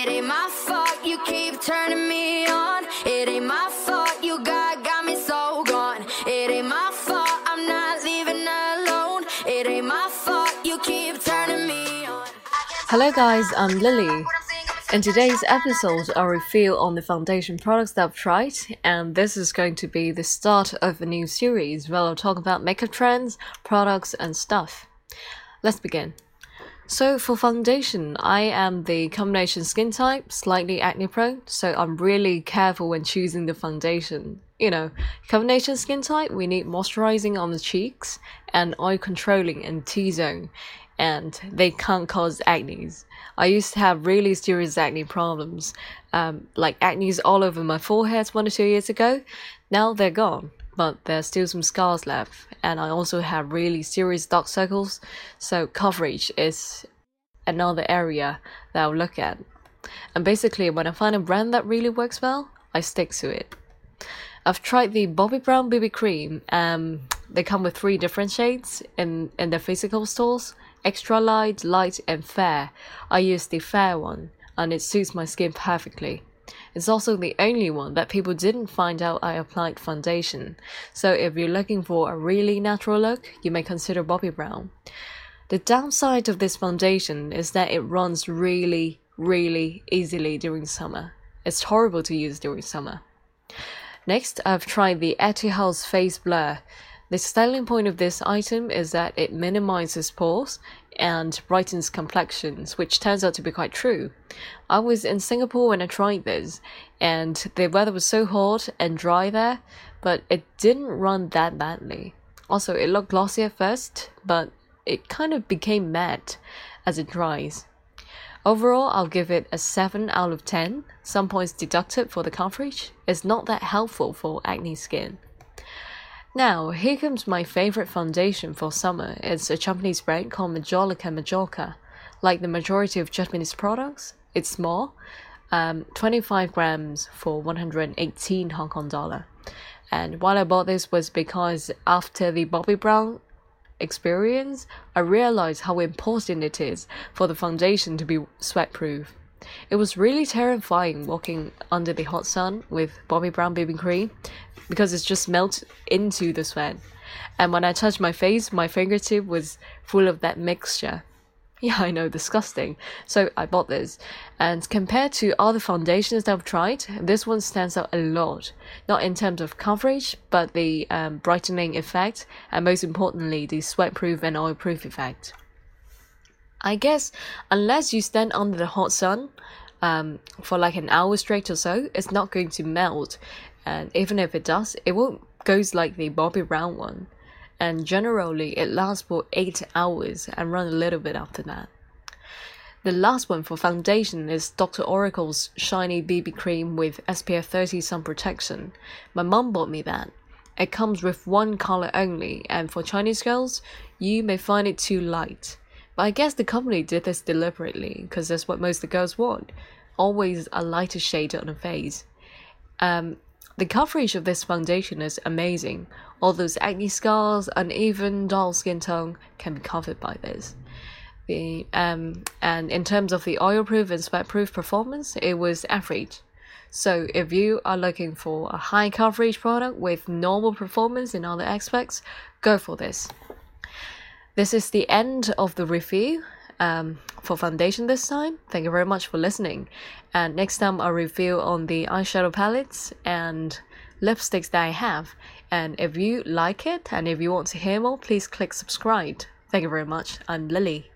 It ain't my fault you keep turning me on. It ain't my fault you got got me so gone. It ain't my fault I'm not leaving alone. It ain't my fault you keep turning me on. Hello guys, I'm Lily. In today's episode, I'll review on the foundation products that I've tried, and this is going to be the start of a new series where I'll talk about makeup trends, products, and stuff. Let's begin. So for foundation, I am the combination skin type, slightly acne prone, so I'm really careful when choosing the foundation. You know, combination skin type, we need moisturizing on the cheeks and oil controlling in T-zone, and they can't cause acne. I used to have really serious acne problems, um, like acne all over my forehead one or two years ago. Now they're gone but there's still some scars left. And I also have really serious dark circles, so coverage is another area that I'll look at. And basically, when I find a brand that really works well, I stick to it. I've tried the Bobbi Brown BB cream. Um, they come with three different shades in, in their physical stores extra light, light, and fair. I use the fair one, and it suits my skin perfectly. It's also the only one that people didn't find out I applied foundation. So if you're looking for a really natural look, you may consider Bobbi Brown. The downside of this foundation is that it runs really, really easily during summer. It's horrible to use during summer. Next, I've tried the Etude Face Blur. The styling point of this item is that it minimizes pores and brightens complexions, which turns out to be quite true. I was in Singapore when I tried this, and the weather was so hot and dry there, but it didn't run that badly. Also, it looked glossy at first, but it kind of became matte as it dries. Overall, I'll give it a 7 out of 10. Some points deducted for the coverage. It's not that helpful for acne skin. Now, here comes my favorite foundation for summer. It's a Japanese brand called Majolica Majorca. Like the majority of Japanese products, it's small, um, 25 grams for 118 Hong Kong dollar. And why I bought this was because after the Bobbi Brown experience, I realized how important it is for the foundation to be sweat proof. It was really terrifying walking under the hot sun with Bobbi Brown BB cream because it just melts into the sweat. And when I touched my face, my fingertip was full of that mixture. Yeah, I know, disgusting. So I bought this. And compared to other foundations that I've tried, this one stands out a lot. Not in terms of coverage, but the um, brightening effect, and most importantly, the sweat proof and oil proof effect. I guess unless you stand under the hot sun um, for like an hour straight or so, it's not going to melt. And even if it does, it won't goes like the Bobbi Brown one. And generally, it lasts for 8 hours and run a little bit after that. The last one for foundation is Dr. Oracle's Shiny BB Cream with SPF 30 Sun Protection. My mom bought me that. It comes with one color only, and for Chinese girls, you may find it too light. But I guess the company did this deliberately because that's what most of the girls want always a lighter shade on the face. Um, the coverage of this foundation is amazing. All those acne scars, uneven, dull skin tone can be covered by this. The, um, and in terms of the oil proof and sweat proof performance, it was average. So if you are looking for a high coverage product with normal performance in other aspects, go for this. This is the end of the review um, for foundation this time. Thank you very much for listening. And next time I'll review on the eyeshadow palettes and lipsticks that I have. And if you like it and if you want to hear more, please click subscribe. Thank you very much. I'm Lily.